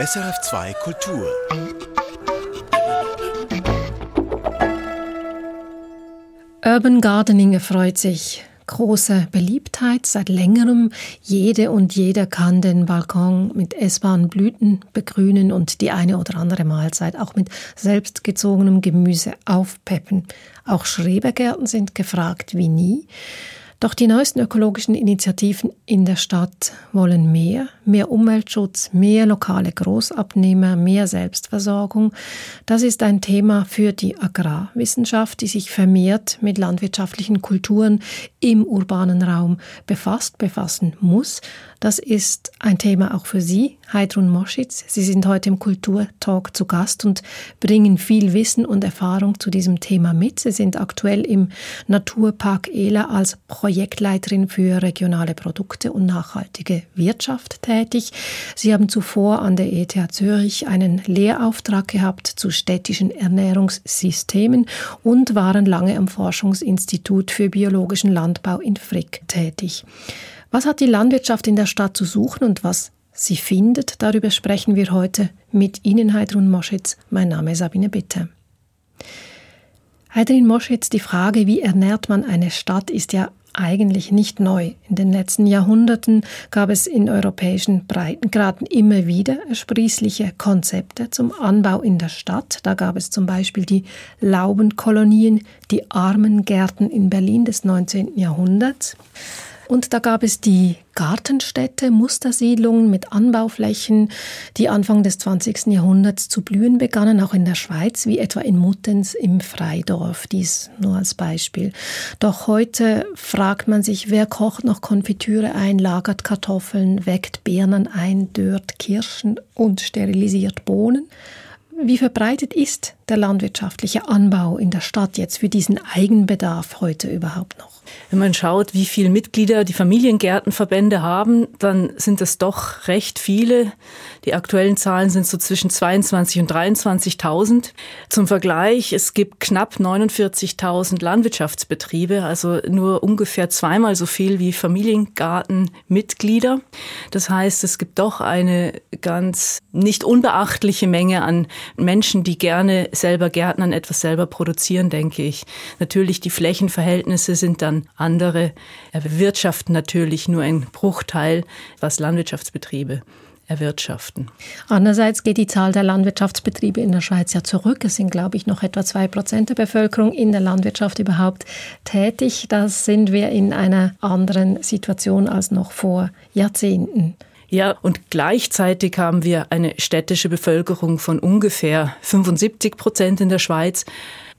SRF2 Kultur. Urban Gardening erfreut sich große Beliebtheit seit längerem. Jede und jeder kann den Balkon mit essbaren Blüten begrünen und die eine oder andere Mahlzeit auch mit selbstgezogenem Gemüse aufpeppen. Auch Schrebergärten sind gefragt wie nie. Doch die neuesten ökologischen Initiativen in der Stadt wollen mehr, mehr Umweltschutz, mehr lokale Großabnehmer, mehr Selbstversorgung. Das ist ein Thema für die Agrarwissenschaft, die sich vermehrt mit landwirtschaftlichen Kulturen im urbanen Raum befasst, befassen muss. Das ist ein Thema auch für Sie, Heidrun Moschitz. Sie sind heute im Kulturtalk zu Gast und bringen viel Wissen und Erfahrung zu diesem Thema mit. Sie sind aktuell im Naturpark Ela als Projektleiterin für regionale Produkte und nachhaltige Wirtschaft tätig. Sie haben zuvor an der ETH Zürich einen Lehrauftrag gehabt zu städtischen Ernährungssystemen und waren lange am Forschungsinstitut für biologischen Landbau in Frick tätig. Was hat die Landwirtschaft in der Stadt zu suchen und was sie findet? Darüber sprechen wir heute mit Ihnen, Heidrun Moschitz. Mein Name ist Sabine Bitte. Heidrun Moschitz, die Frage, wie ernährt man eine Stadt, ist ja eigentlich nicht neu. In den letzten Jahrhunderten gab es in europäischen Breitengraden immer wieder ersprießliche Konzepte zum Anbau in der Stadt. Da gab es zum Beispiel die Laubenkolonien, die Armengärten in Berlin des 19. Jahrhunderts. Und da gab es die Gartenstädte, Mustersiedlungen mit Anbauflächen, die Anfang des 20. Jahrhunderts zu blühen begannen, auch in der Schweiz, wie etwa in Muttens im Freidorf, dies nur als Beispiel. Doch heute fragt man sich, wer kocht noch Konfitüre ein, lagert Kartoffeln, weckt Birnen ein, dört Kirschen und sterilisiert Bohnen? Wie verbreitet ist der landwirtschaftliche Anbau in der Stadt jetzt für diesen Eigenbedarf heute überhaupt noch? Wenn man schaut, wie viele Mitglieder die Familiengärtenverbände haben, dann sind es doch recht viele. Die aktuellen Zahlen sind so zwischen 22 und 23.000. Zum Vergleich, es gibt knapp 49.000 Landwirtschaftsbetriebe, also nur ungefähr zweimal so viel wie Familiengartenmitglieder. Das heißt, es gibt doch eine ganz nicht unbeachtliche Menge an Menschen, die gerne selber Gärtnern, etwas selber produzieren, denke ich. Natürlich, die Flächenverhältnisse sind dann andere. Er bewirtschaften natürlich nur ein Bruchteil, was Landwirtschaftsbetriebe erwirtschaften. Andererseits geht die Zahl der Landwirtschaftsbetriebe in der Schweiz ja zurück. Es sind, glaube ich, noch etwa zwei Prozent der Bevölkerung in der Landwirtschaft überhaupt tätig. Da sind wir in einer anderen Situation als noch vor Jahrzehnten. Ja, und gleichzeitig haben wir eine städtische Bevölkerung von ungefähr 75 Prozent in der Schweiz.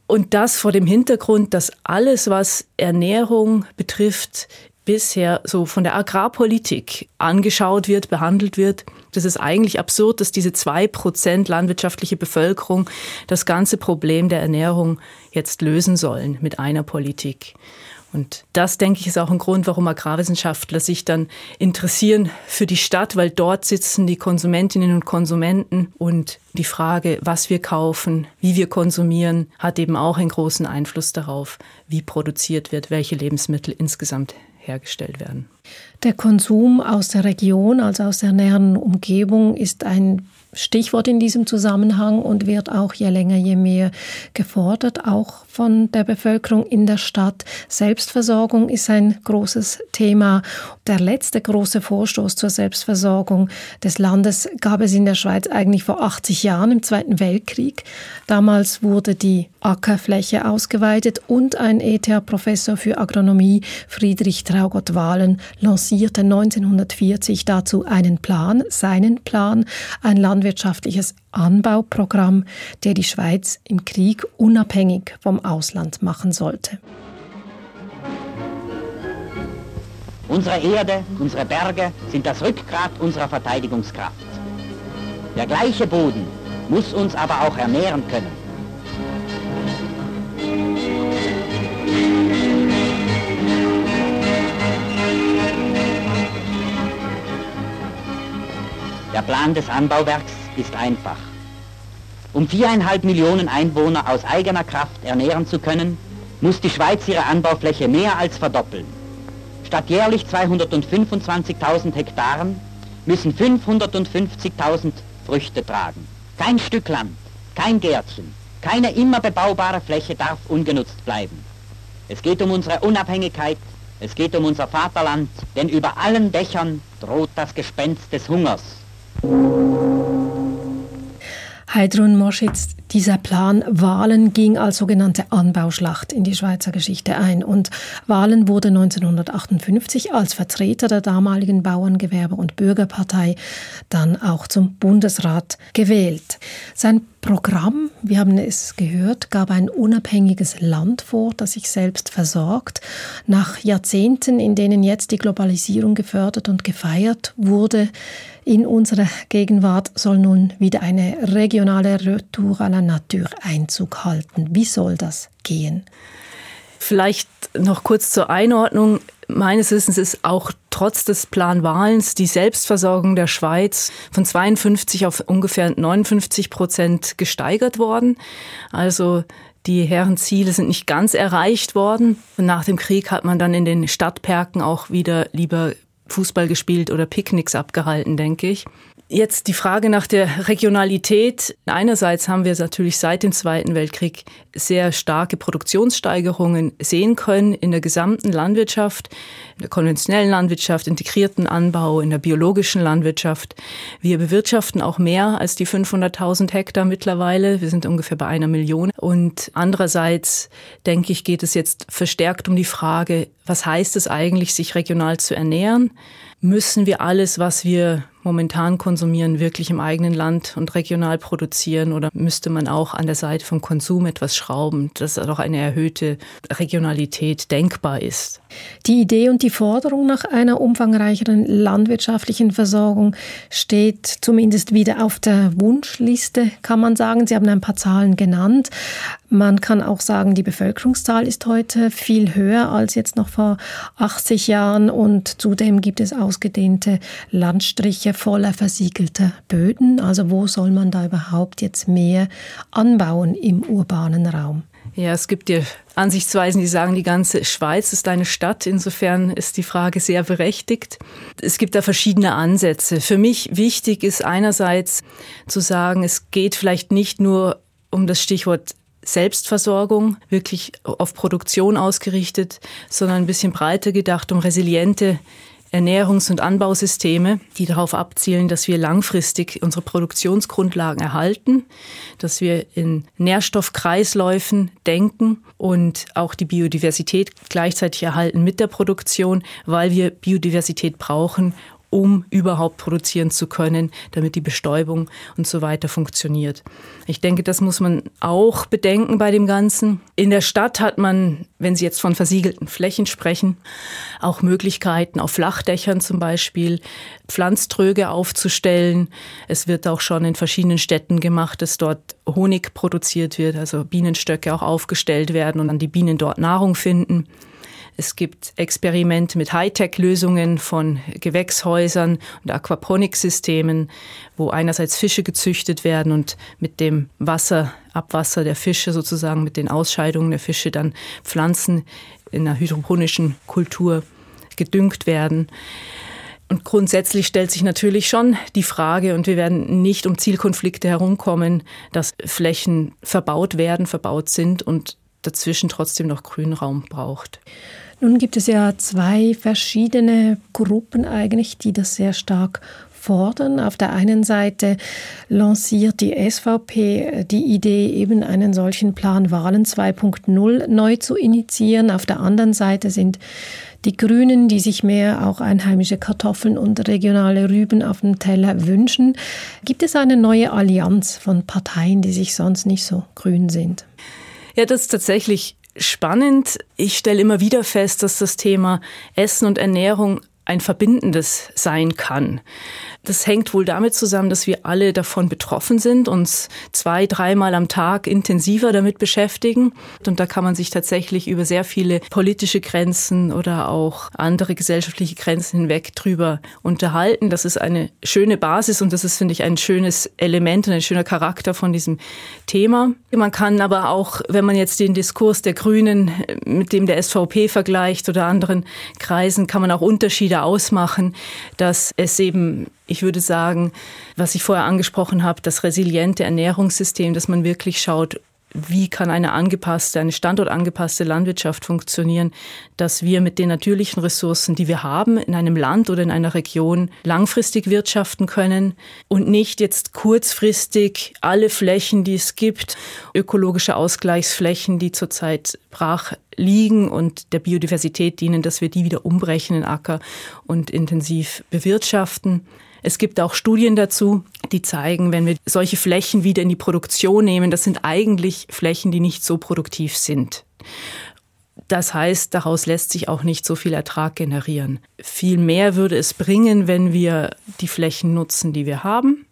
Und das vor dem Hintergrund, dass alles, was Ernährung betrifft, bisher so von der Agrarpolitik angeschaut wird, behandelt wird. Das ist eigentlich absurd, dass diese zwei Prozent landwirtschaftliche Bevölkerung das ganze Problem der Ernährung jetzt lösen sollen mit einer Politik. Und das, denke ich, ist auch ein Grund, warum Agrarwissenschaftler sich dann interessieren für die Stadt, weil dort sitzen die Konsumentinnen und Konsumenten und die Frage, was wir kaufen, wie wir konsumieren, hat eben auch einen großen Einfluss darauf, wie produziert wird, welche Lebensmittel insgesamt hergestellt werden. Der Konsum aus der Region, also aus der näheren Umgebung, ist ein Stichwort in diesem Zusammenhang und wird auch je länger, je mehr gefordert, auch von der Bevölkerung in der Stadt. Selbstversorgung ist ein großes Thema. Der letzte große Vorstoß zur Selbstversorgung des Landes gab es in der Schweiz eigentlich vor 80 Jahren im Zweiten Weltkrieg. Damals wurde die Ackerfläche ausgeweitet und ein ETH-Professor für Agronomie, Friedrich Traugott Wahlen, lancierte 1940 dazu einen Plan, seinen Plan, ein landwirtschaftliches Anbauprogramm, der die Schweiz im Krieg unabhängig vom Ausland machen sollte. Unsere Erde, unsere Berge sind das Rückgrat unserer Verteidigungskraft. Der gleiche Boden muss uns aber auch ernähren können. Der Plan des Anbauwerks ist einfach. Um viereinhalb Millionen Einwohner aus eigener Kraft ernähren zu können, muss die Schweiz ihre Anbaufläche mehr als verdoppeln. Statt jährlich 225.000 Hektaren müssen 550.000 Früchte tragen. Kein Stück Land, kein Gärtchen, keine immer bebaubare Fläche darf ungenutzt bleiben. Es geht um unsere Unabhängigkeit, es geht um unser Vaterland, denn über allen Dächern droht das Gespenst des Hungers. Heidrun Moschitz, dieser Plan Wahlen ging als sogenannte Anbauschlacht in die Schweizer Geschichte ein und Wahlen wurde 1958 als Vertreter der damaligen Bauerngewerbe- und Bürgerpartei dann auch zum Bundesrat gewählt. Sein Programm, wir haben es gehört, gab ein unabhängiges Land vor, das sich selbst versorgt. Nach Jahrzehnten, in denen jetzt die Globalisierung gefördert und gefeiert wurde, in unserer Gegenwart soll nun wieder eine regionale Retour à la Nature Einzug halten. Wie soll das gehen? Vielleicht noch kurz zur Einordnung. Meines Wissens ist auch trotz des Planwahlens die Selbstversorgung der Schweiz von 52 auf ungefähr 59 Prozent gesteigert worden. Also die Herrenziele sind nicht ganz erreicht worden. Nach dem Krieg hat man dann in den Stadtperken auch wieder lieber Fußball gespielt oder Picknicks abgehalten, denke ich. Jetzt die Frage nach der Regionalität. Einerseits haben wir natürlich seit dem Zweiten Weltkrieg sehr starke Produktionssteigerungen sehen können in der gesamten Landwirtschaft, in der konventionellen Landwirtschaft, integrierten Anbau, in der biologischen Landwirtschaft. Wir bewirtschaften auch mehr als die 500.000 Hektar mittlerweile. Wir sind ungefähr bei einer Million. Und andererseits, denke ich, geht es jetzt verstärkt um die Frage, was heißt es eigentlich, sich regional zu ernähren? Müssen wir alles, was wir momentan konsumieren, wirklich im eigenen Land und regional produzieren oder müsste man auch an der Seite vom Konsum etwas schrauben, dass doch eine erhöhte Regionalität denkbar ist? Die Idee und die Forderung nach einer umfangreicheren landwirtschaftlichen Versorgung steht zumindest wieder auf der Wunschliste, kann man sagen. Sie haben ein paar Zahlen genannt. Man kann auch sagen, die Bevölkerungszahl ist heute viel höher als jetzt noch vor 80 Jahren und zudem gibt es ausgedehnte Landstriche voller versiegelter Böden. Also wo soll man da überhaupt jetzt mehr anbauen im urbanen Raum? Ja, es gibt ja Ansichtsweisen, die sagen, die ganze Schweiz ist eine Stadt. Insofern ist die Frage sehr berechtigt. Es gibt da verschiedene Ansätze. Für mich wichtig ist einerseits zu sagen, es geht vielleicht nicht nur um das Stichwort Selbstversorgung, wirklich auf Produktion ausgerichtet, sondern ein bisschen breiter gedacht um resiliente Ernährungs- und Anbausysteme, die darauf abzielen, dass wir langfristig unsere Produktionsgrundlagen erhalten, dass wir in Nährstoffkreisläufen denken und auch die Biodiversität gleichzeitig erhalten mit der Produktion, weil wir Biodiversität brauchen, um überhaupt produzieren zu können, damit die Bestäubung und so weiter funktioniert. Ich denke, das muss man auch bedenken bei dem Ganzen. In der Stadt hat man, wenn Sie jetzt von versiegelten Flächen sprechen, auch Möglichkeiten auf Flachdächern zum Beispiel Pflanztröge aufzustellen. Es wird auch schon in verschiedenen Städten gemacht, dass dort Honig produziert wird, also Bienenstöcke auch aufgestellt werden und dann die Bienen dort Nahrung finden. Es gibt Experimente mit Hightech-Lösungen von Gewächshäusern und Aquaponiksystemen, wo einerseits Fische gezüchtet werden und mit dem Wasser, Abwasser der Fische sozusagen, mit den Ausscheidungen der Fische dann Pflanzen in einer hydroponischen Kultur gedüngt werden. Und grundsätzlich stellt sich natürlich schon die Frage, und wir werden nicht um Zielkonflikte herumkommen, dass Flächen verbaut werden, verbaut sind und dazwischen trotzdem noch Grünraum braucht. Nun gibt es ja zwei verschiedene Gruppen eigentlich, die das sehr stark fordern. Auf der einen Seite lanciert die SVP die Idee, eben einen solchen Plan Wahlen 2.0 neu zu initiieren. Auf der anderen Seite sind die Grünen, die sich mehr auch einheimische Kartoffeln und regionale Rüben auf dem Teller wünschen. Gibt es eine neue Allianz von Parteien, die sich sonst nicht so grün sind? Ja, das ist tatsächlich spannend. Ich stelle immer wieder fest, dass das Thema Essen und Ernährung ein verbindendes sein kann. Das hängt wohl damit zusammen, dass wir alle davon betroffen sind, uns zwei, dreimal am Tag intensiver damit beschäftigen. Und da kann man sich tatsächlich über sehr viele politische Grenzen oder auch andere gesellschaftliche Grenzen hinweg drüber unterhalten. Das ist eine schöne Basis und das ist, finde ich, ein schönes Element und ein schöner Charakter von diesem Thema. Man kann aber auch, wenn man jetzt den Diskurs der Grünen mit dem der SVP vergleicht oder anderen Kreisen, kann man auch Unterschiede ausmachen, dass es eben, ich würde sagen, was ich vorher angesprochen habe, das resiliente Ernährungssystem, dass man wirklich schaut, wie kann eine angepasste, eine standortangepasste Landwirtschaft funktionieren, dass wir mit den natürlichen Ressourcen, die wir haben, in einem Land oder in einer Region langfristig wirtschaften können und nicht jetzt kurzfristig alle Flächen, die es gibt, ökologische Ausgleichsflächen, die zurzeit brach liegen und der Biodiversität dienen, dass wir die wieder umbrechen in Acker und intensiv bewirtschaften. Es gibt auch Studien dazu, die zeigen, wenn wir solche Flächen wieder in die Produktion nehmen, das sind eigentlich Flächen, die nicht so produktiv sind. Das heißt, daraus lässt sich auch nicht so viel Ertrag generieren. Viel mehr würde es bringen, wenn wir die Flächen nutzen, die wir haben,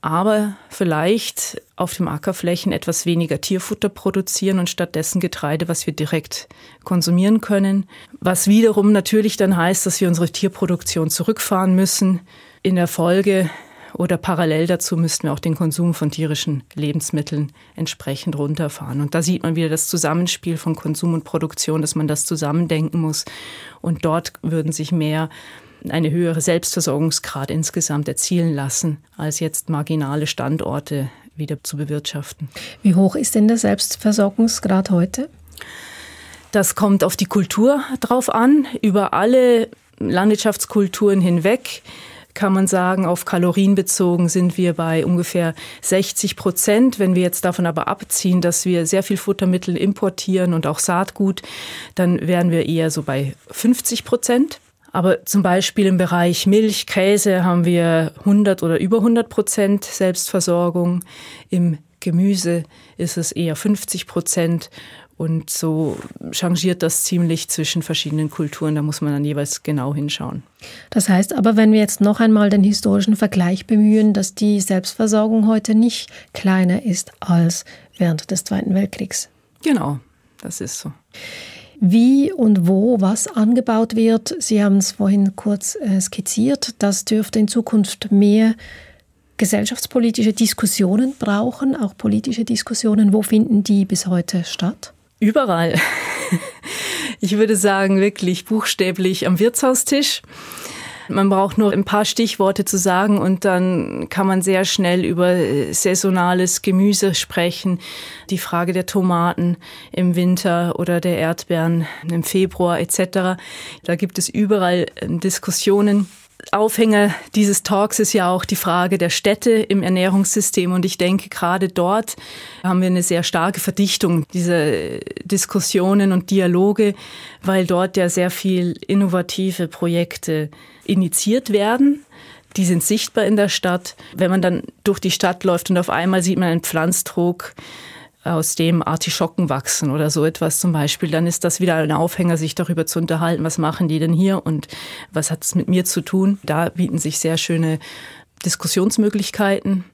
aber vielleicht auf dem Ackerflächen etwas weniger Tierfutter produzieren und stattdessen Getreide, was wir direkt konsumieren können. Was wiederum natürlich dann heißt, dass wir unsere Tierproduktion zurückfahren müssen, in der Folge oder parallel dazu müssten wir auch den Konsum von tierischen Lebensmitteln entsprechend runterfahren. Und da sieht man wieder das Zusammenspiel von Konsum und Produktion, dass man das zusammendenken muss. Und dort würden sich mehr eine höhere Selbstversorgungsgrad insgesamt erzielen lassen, als jetzt marginale Standorte wieder zu bewirtschaften. Wie hoch ist denn der Selbstversorgungsgrad heute? Das kommt auf die Kultur drauf an. Über alle Landwirtschaftskulturen hinweg kann man sagen, auf Kalorien bezogen sind wir bei ungefähr 60 Prozent. Wenn wir jetzt davon aber abziehen, dass wir sehr viel Futtermittel importieren und auch Saatgut, dann wären wir eher so bei 50 Prozent. Aber zum Beispiel im Bereich Milch, Käse haben wir 100 oder über 100 Prozent Selbstversorgung. Im Gemüse ist es eher 50 Prozent und so changiert das ziemlich zwischen verschiedenen Kulturen. Da muss man dann jeweils genau hinschauen. Das heißt aber, wenn wir jetzt noch einmal den historischen Vergleich bemühen, dass die Selbstversorgung heute nicht kleiner ist als während des Zweiten Weltkriegs. Genau, das ist so. Wie und wo was angebaut wird, Sie haben es vorhin kurz äh, skizziert, das dürfte in Zukunft mehr gesellschaftspolitische Diskussionen brauchen, auch politische Diskussionen. Wo finden die bis heute statt? Überall. Ich würde sagen, wirklich buchstäblich am Wirtshaustisch. Man braucht nur ein paar Stichworte zu sagen und dann kann man sehr schnell über saisonales Gemüse sprechen. Die Frage der Tomaten im Winter oder der Erdbeeren im Februar etc. Da gibt es überall Diskussionen. Aufhänger dieses Talks ist ja auch die Frage der Städte im Ernährungssystem. Und ich denke, gerade dort haben wir eine sehr starke Verdichtung dieser Diskussionen und Dialoge, weil dort ja sehr viel innovative Projekte initiiert werden. Die sind sichtbar in der Stadt. Wenn man dann durch die Stadt läuft und auf einmal sieht man einen Pflanzdruck, aus dem Artischocken wachsen oder so etwas zum Beispiel, dann ist das wieder ein Aufhänger, sich darüber zu unterhalten, was machen die denn hier und was hat es mit mir zu tun. Da bieten sich sehr schöne Diskussionsmöglichkeiten.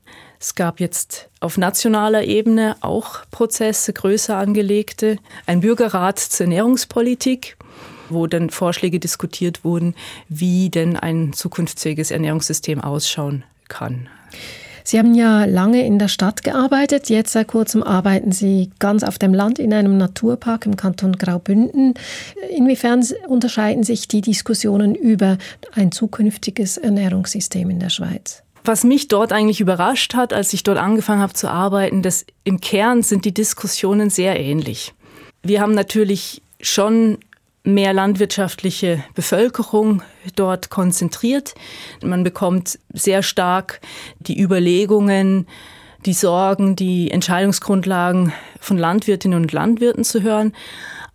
Es gab jetzt auf nationaler Ebene auch Prozesse, größer angelegte, ein Bürgerrat zur Ernährungspolitik, wo dann Vorschläge diskutiert wurden, wie denn ein zukunftsfähiges Ernährungssystem ausschauen kann. Sie haben ja lange in der Stadt gearbeitet. Jetzt seit kurzem arbeiten Sie ganz auf dem Land in einem Naturpark im Kanton Graubünden. Inwiefern unterscheiden sich die Diskussionen über ein zukünftiges Ernährungssystem in der Schweiz? Was mich dort eigentlich überrascht hat, als ich dort angefangen habe zu arbeiten, dass im Kern sind die Diskussionen sehr ähnlich. Wir haben natürlich schon mehr landwirtschaftliche Bevölkerung dort konzentriert. Man bekommt sehr stark die Überlegungen, die Sorgen, die Entscheidungsgrundlagen von Landwirtinnen und Landwirten zu hören.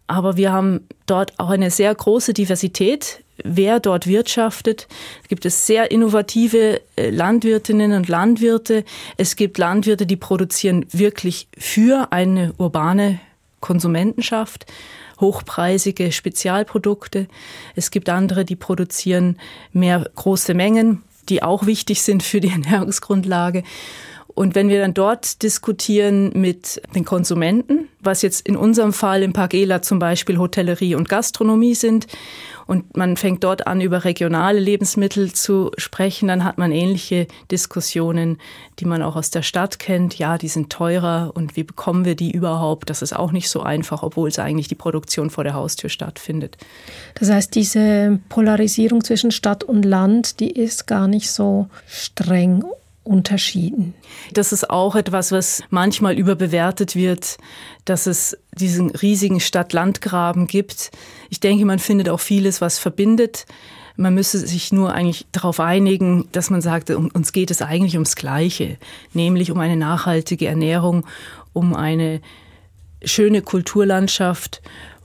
Aber wir haben dort auch eine sehr große Diversität, wer dort wirtschaftet. Es gibt es sehr innovative äh, Landwirtinnen und Landwirte. Es gibt Landwirte, die produzieren wirklich für eine urbane Konsumentenschaft hochpreisige Spezialprodukte. Es gibt andere, die produzieren mehr große Mengen, die auch wichtig sind für die Ernährungsgrundlage. Und wenn wir dann dort diskutieren mit den Konsumenten, was jetzt in unserem Fall im Pagela zum Beispiel Hotellerie und Gastronomie sind, und man fängt dort an, über regionale Lebensmittel zu sprechen, dann hat man ähnliche Diskussionen, die man auch aus der Stadt kennt. Ja, die sind teurer und wie bekommen wir die überhaupt? Das ist auch nicht so einfach, obwohl es eigentlich die Produktion vor der Haustür stattfindet. Das heißt, diese Polarisierung zwischen Stadt und Land, die ist gar nicht so streng unterschieden. Das ist auch etwas, was manchmal überbewertet wird, dass es diesen riesigen Stadt-Land-Graben gibt. Ich denke, man findet auch vieles, was verbindet. Man müsste sich nur eigentlich darauf einigen, dass man sagt, uns geht es eigentlich ums Gleiche, nämlich um eine nachhaltige Ernährung, um eine schöne Kulturlandschaft,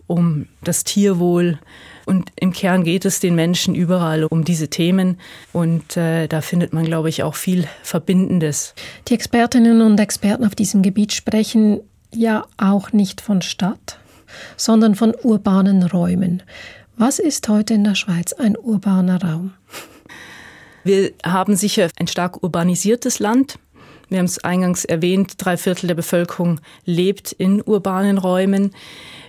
um das Tierwohl. Und im Kern geht es den Menschen überall um diese Themen. Und äh, da findet man, glaube ich, auch viel Verbindendes. Die Expertinnen und Experten auf diesem Gebiet sprechen ja auch nicht von Stadt, sondern von urbanen Räumen. Was ist heute in der Schweiz ein urbaner Raum? Wir haben sicher ein stark urbanisiertes Land. Wir haben es eingangs erwähnt, drei Viertel der Bevölkerung lebt in urbanen Räumen.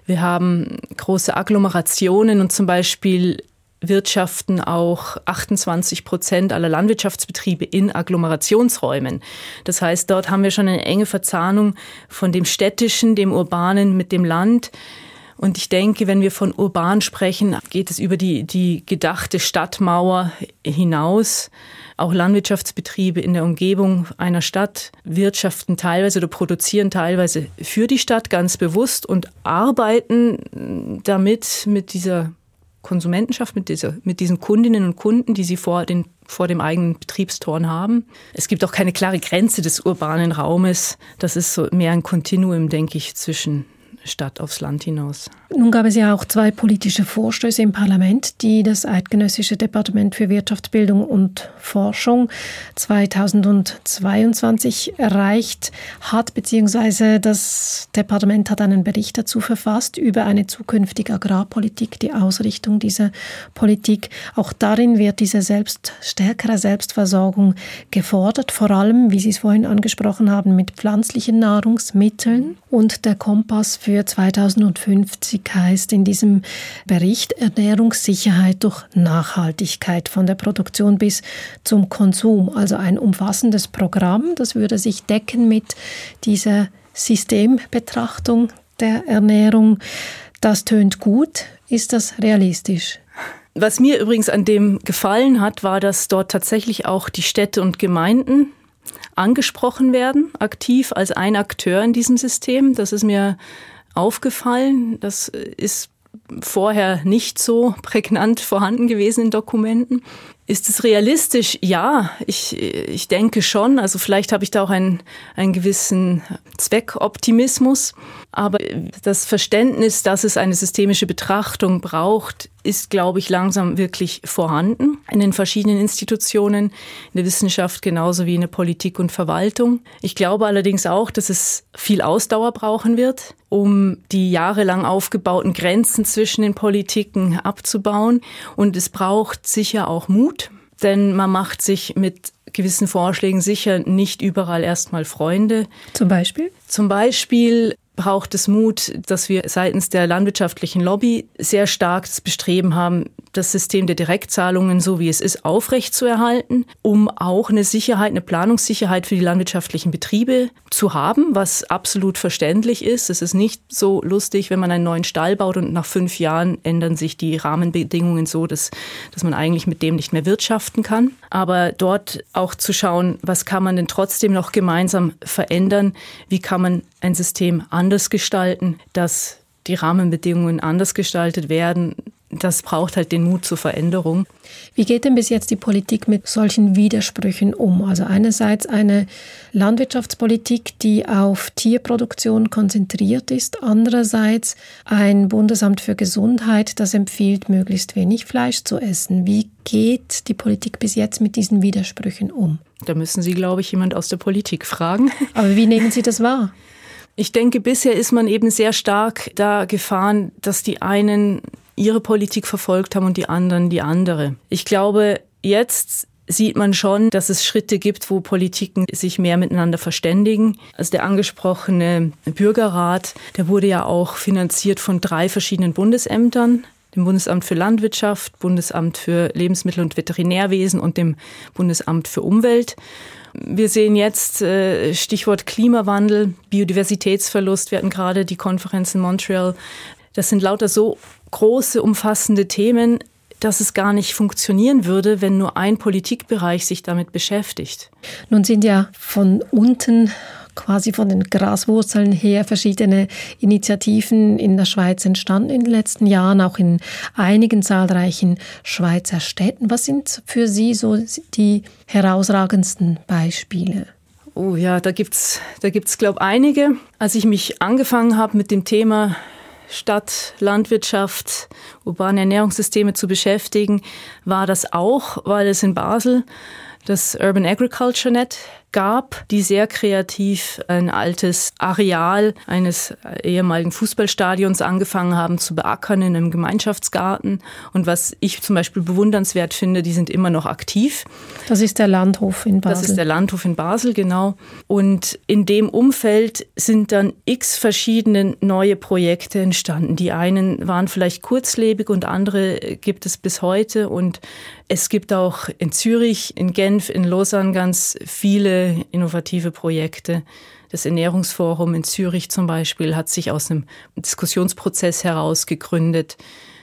Wir haben große Agglomerationen und zum Beispiel wirtschaften auch 28 Prozent aller Landwirtschaftsbetriebe in Agglomerationsräumen. Das heißt, dort haben wir schon eine enge Verzahnung von dem städtischen, dem urbanen mit dem Land. Und ich denke, wenn wir von urban sprechen, geht es über die, die gedachte Stadtmauer hinaus. Auch Landwirtschaftsbetriebe in der Umgebung einer Stadt wirtschaften teilweise oder produzieren teilweise für die Stadt ganz bewusst und arbeiten damit mit dieser Konsumentenschaft, mit, dieser, mit diesen Kundinnen und Kunden, die sie vor, den, vor dem eigenen Betriebstoren haben. Es gibt auch keine klare Grenze des urbanen Raumes. Das ist so mehr ein Kontinuum, denke ich, zwischen Stadt aufs Land hinaus. Nun gab es ja auch zwei politische Vorstöße im Parlament, die das Eidgenössische Departement für Wirtschaftsbildung und Forschung 2022 erreicht hat, beziehungsweise das Departement hat einen Bericht dazu verfasst über eine zukünftige Agrarpolitik, die Ausrichtung dieser Politik. Auch darin wird diese selbst, stärkere Selbstversorgung gefordert, vor allem, wie Sie es vorhin angesprochen haben, mit pflanzlichen Nahrungsmitteln und der Kompass für 2050 heißt in diesem Bericht Ernährungssicherheit durch Nachhaltigkeit von der Produktion bis zum Konsum. Also ein umfassendes Programm, das würde sich decken mit dieser Systembetrachtung der Ernährung. Das tönt gut. Ist das realistisch? Was mir übrigens an dem gefallen hat, war, dass dort tatsächlich auch die Städte und Gemeinden angesprochen werden, aktiv als ein Akteur in diesem System. Das ist mir aufgefallen. Das ist vorher nicht so prägnant vorhanden gewesen in Dokumenten. Ist es realistisch? Ja, ich, ich denke schon. Also vielleicht habe ich da auch einen, einen gewissen Zweckoptimismus. Aber das Verständnis, dass es eine systemische Betrachtung braucht, ist, glaube ich, langsam wirklich vorhanden in den verschiedenen Institutionen, in der Wissenschaft genauso wie in der Politik und Verwaltung. Ich glaube allerdings auch, dass es viel Ausdauer brauchen wird, um die jahrelang aufgebauten Grenzen zwischen den Politiken abzubauen. Und es braucht sicher auch Mut, denn man macht sich mit gewissen Vorschlägen sicher nicht überall erstmal Freunde. Zum Beispiel? Zum Beispiel braucht es Mut, dass wir seitens der landwirtschaftlichen Lobby sehr stark das Bestreben haben, das System der Direktzahlungen, so wie es ist, aufrechtzuerhalten, um auch eine Sicherheit, eine Planungssicherheit für die landwirtschaftlichen Betriebe zu haben, was absolut verständlich ist. Es ist nicht so lustig, wenn man einen neuen Stall baut und nach fünf Jahren ändern sich die Rahmenbedingungen so, dass, dass man eigentlich mit dem nicht mehr wirtschaften kann. Aber dort auch zu schauen, was kann man denn trotzdem noch gemeinsam verändern? Wie kann man ein System anders gestalten, dass die Rahmenbedingungen anders gestaltet werden, das braucht halt den Mut zur Veränderung. Wie geht denn bis jetzt die Politik mit solchen Widersprüchen um? Also einerseits eine Landwirtschaftspolitik, die auf Tierproduktion konzentriert ist, andererseits ein Bundesamt für Gesundheit, das empfiehlt, möglichst wenig Fleisch zu essen. Wie geht die Politik bis jetzt mit diesen Widersprüchen um? Da müssen Sie, glaube ich, jemand aus der Politik fragen. Aber wie nehmen Sie das wahr? Ich denke, bisher ist man eben sehr stark da gefahren, dass die einen ihre Politik verfolgt haben und die anderen die andere. Ich glaube, jetzt sieht man schon, dass es Schritte gibt, wo Politiken sich mehr miteinander verständigen. Also der angesprochene Bürgerrat, der wurde ja auch finanziert von drei verschiedenen Bundesämtern dem Bundesamt für Landwirtschaft, Bundesamt für Lebensmittel- und Veterinärwesen und dem Bundesamt für Umwelt. Wir sehen jetzt äh, Stichwort Klimawandel, Biodiversitätsverlust. Wir hatten gerade die Konferenz in Montreal. Das sind lauter so große, umfassende Themen, dass es gar nicht funktionieren würde, wenn nur ein Politikbereich sich damit beschäftigt. Nun sind ja von unten quasi von den Graswurzeln her verschiedene Initiativen in der Schweiz entstanden in den letzten Jahren, auch in einigen zahlreichen Schweizer Städten. Was sind für Sie so die herausragendsten Beispiele? Oh ja, da gibt's, da gibt's glaube einige. Als ich mich angefangen habe mit dem Thema Stadt, Landwirtschaft, urbane Ernährungssysteme zu beschäftigen, war das auch, weil es in Basel das Urban Agriculture Net gab, die sehr kreativ ein altes Areal eines ehemaligen Fußballstadions angefangen haben zu beackern in einem Gemeinschaftsgarten. Und was ich zum Beispiel bewundernswert finde, die sind immer noch aktiv. Das ist der Landhof in Basel. Das ist der Landhof in Basel, genau. Und in dem Umfeld sind dann x verschiedene neue Projekte entstanden. Die einen waren vielleicht kurzlebig und andere gibt es bis heute. Und es gibt auch in Zürich, in Genf, in Lausanne ganz viele innovative Projekte. Das Ernährungsforum in Zürich zum Beispiel hat sich aus einem Diskussionsprozess heraus gegründet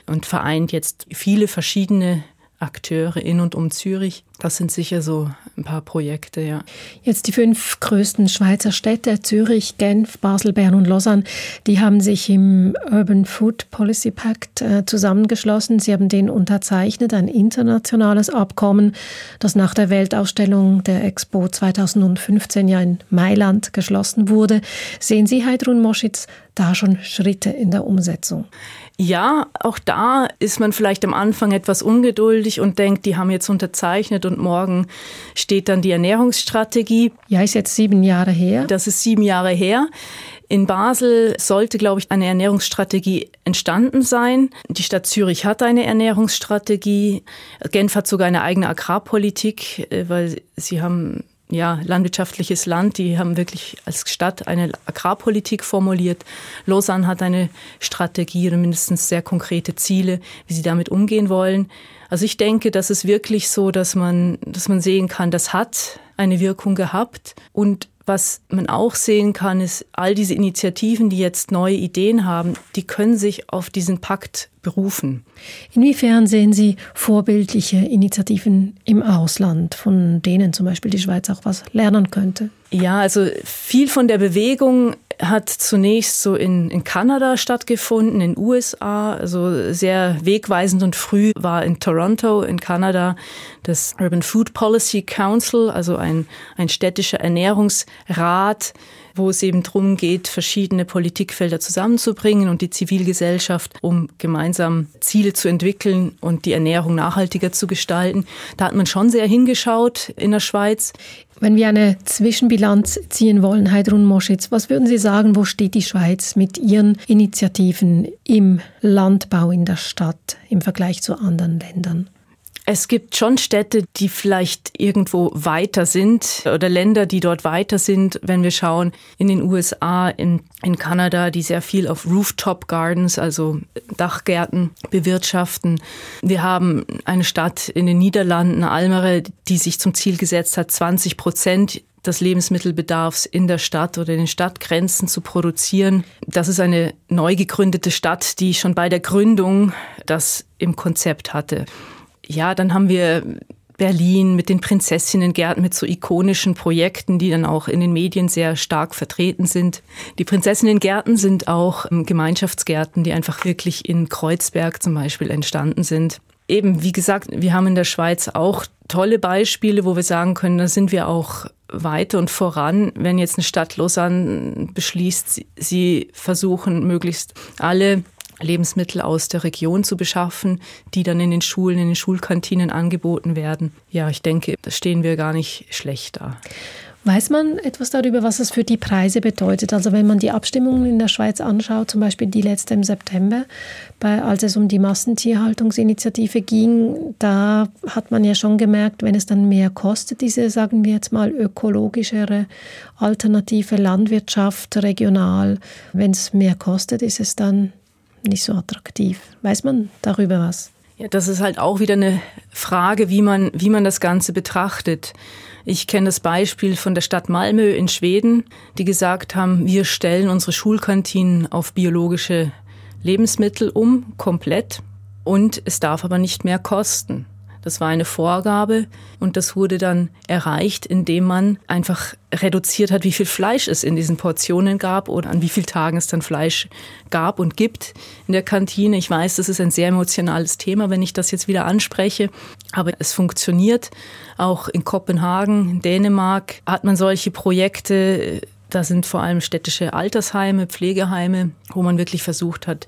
und vereint jetzt viele verschiedene Akteure in und um Zürich. Das sind sicher so ein paar Projekte, ja. Jetzt die fünf größten Schweizer Städte, Zürich, Genf, Basel, Bern und Lausanne, die haben sich im Urban Food Policy Pact äh, zusammengeschlossen. Sie haben den unterzeichnet, ein internationales Abkommen, das nach der Weltausstellung der Expo 2015 ja in Mailand geschlossen wurde. Sehen Sie, Heidrun Moschitz, da schon Schritte in der Umsetzung? Ja, auch da ist man vielleicht am Anfang etwas ungeduldig und denkt, die haben jetzt unterzeichnet und morgen steht dann die Ernährungsstrategie. Ja, ist jetzt sieben Jahre her. Das ist sieben Jahre her. In Basel sollte, glaube ich, eine Ernährungsstrategie entstanden sein. Die Stadt Zürich hat eine Ernährungsstrategie. Genf hat sogar eine eigene Agrarpolitik, äh, weil sie haben ja, landwirtschaftliches Land. Die haben wirklich als Stadt eine Agrarpolitik formuliert. Lausanne hat eine Strategie oder mindestens sehr konkrete Ziele, wie sie damit umgehen wollen. Also ich denke, das ist wirklich so, dass man, dass man sehen kann, das hat eine Wirkung gehabt. Und was man auch sehen kann, ist, all diese Initiativen, die jetzt neue Ideen haben, die können sich auf diesen Pakt berufen. Inwiefern sehen Sie vorbildliche Initiativen im Ausland, von denen zum Beispiel die Schweiz auch was lernen könnte? Ja, also viel von der Bewegung hat zunächst so in, in Kanada stattgefunden, in USA, also sehr wegweisend und früh war in Toronto in Kanada das Urban Food Policy Council, also ein, ein städtischer Ernährungsrat, wo es eben darum geht, verschiedene Politikfelder zusammenzubringen und die Zivilgesellschaft, um gemeinsam Ziele zu entwickeln und die Ernährung nachhaltiger zu gestalten. Da hat man schon sehr hingeschaut in der Schweiz. Wenn wir eine Zwischenbilanz ziehen wollen, Heidrun Moschitz, was würden Sie sagen, wo steht die Schweiz mit ihren Initiativen im Landbau in der Stadt im Vergleich zu anderen Ländern? Es gibt schon Städte, die vielleicht irgendwo weiter sind oder Länder, die dort weiter sind. Wenn wir schauen in den USA, in, in Kanada, die sehr viel auf Rooftop Gardens, also Dachgärten bewirtschaften. Wir haben eine Stadt in den Niederlanden, Almere, die sich zum Ziel gesetzt hat, 20 Prozent des Lebensmittelbedarfs in der Stadt oder in den Stadtgrenzen zu produzieren. Das ist eine neu gegründete Stadt, die schon bei der Gründung das im Konzept hatte ja, dann haben wir Berlin mit den Prinzessinnengärten, mit so ikonischen Projekten, die dann auch in den Medien sehr stark vertreten sind. Die Prinzessinnengärten sind auch ähm, Gemeinschaftsgärten, die einfach wirklich in Kreuzberg zum Beispiel entstanden sind. Eben, wie gesagt, wir haben in der Schweiz auch tolle Beispiele, wo wir sagen können, da sind wir auch weiter und voran. Wenn jetzt eine Stadt Lausanne beschließt, sie versuchen möglichst alle Lebensmittel aus der Region zu beschaffen, die dann in den Schulen, in den Schulkantinen angeboten werden. Ja, ich denke, da stehen wir gar nicht schlecht da. Weiß man etwas darüber, was es für die Preise bedeutet? Also wenn man die Abstimmungen in der Schweiz anschaut, zum Beispiel die letzte im September, bei, als es um die Massentierhaltungsinitiative ging, da hat man ja schon gemerkt, wenn es dann mehr kostet, diese, sagen wir jetzt mal, ökologischere alternative Landwirtschaft regional, wenn es mehr kostet, ist es dann nicht so attraktiv. Weiß man darüber was? Ja, das ist halt auch wieder eine Frage, wie man, wie man das Ganze betrachtet. Ich kenne das Beispiel von der Stadt Malmö in Schweden, die gesagt haben, wir stellen unsere Schulkantinen auf biologische Lebensmittel um, komplett. Und es darf aber nicht mehr kosten. Das war eine Vorgabe und das wurde dann erreicht, indem man einfach reduziert hat, wie viel Fleisch es in diesen Portionen gab oder an wie vielen Tagen es dann Fleisch gab und gibt in der Kantine. Ich weiß, das ist ein sehr emotionales Thema, wenn ich das jetzt wieder anspreche, aber es funktioniert. Auch in Kopenhagen, in Dänemark hat man solche Projekte. Da sind vor allem städtische Altersheime, Pflegeheime, wo man wirklich versucht hat,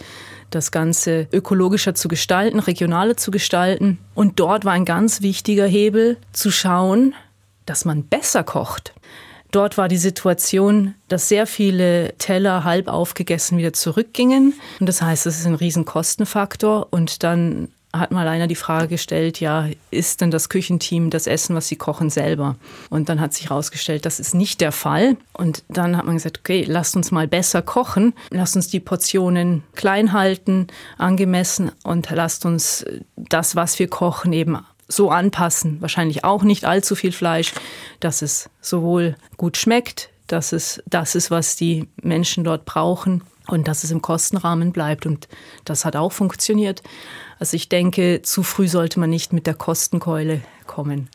das Ganze ökologischer zu gestalten, regionaler zu gestalten. Und dort war ein ganz wichtiger Hebel zu schauen, dass man besser kocht. Dort war die Situation, dass sehr viele Teller halb aufgegessen wieder zurückgingen. Und das heißt, es ist ein riesen Kostenfaktor. Und dann hat mal einer die Frage gestellt, ja, ist denn das Küchenteam das Essen, was sie kochen, selber? Und dann hat sich herausgestellt, das ist nicht der Fall. Und dann hat man gesagt, okay, lasst uns mal besser kochen, lasst uns die Portionen klein halten, angemessen und lasst uns das, was wir kochen, eben so anpassen. Wahrscheinlich auch nicht allzu viel Fleisch, dass es sowohl gut schmeckt, dass es das ist, was die Menschen dort brauchen und dass es im Kostenrahmen bleibt. Und das hat auch funktioniert. Also ich denke, zu früh sollte man nicht mit der Kostenkeule kommen.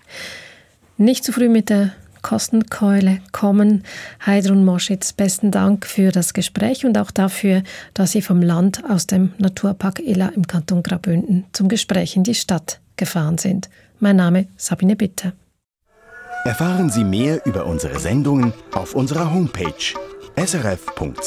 Nicht zu früh mit der Kostenkeule kommen. Heidrun Moschitz, besten Dank für das Gespräch und auch dafür, dass Sie vom Land aus dem Naturpark Illa im Kanton Graubünden zum Gespräch in die Stadt gefahren sind. Mein Name Sabine Bitter. Erfahren Sie mehr über unsere Sendungen auf unserer Homepage srf.ch-kultur.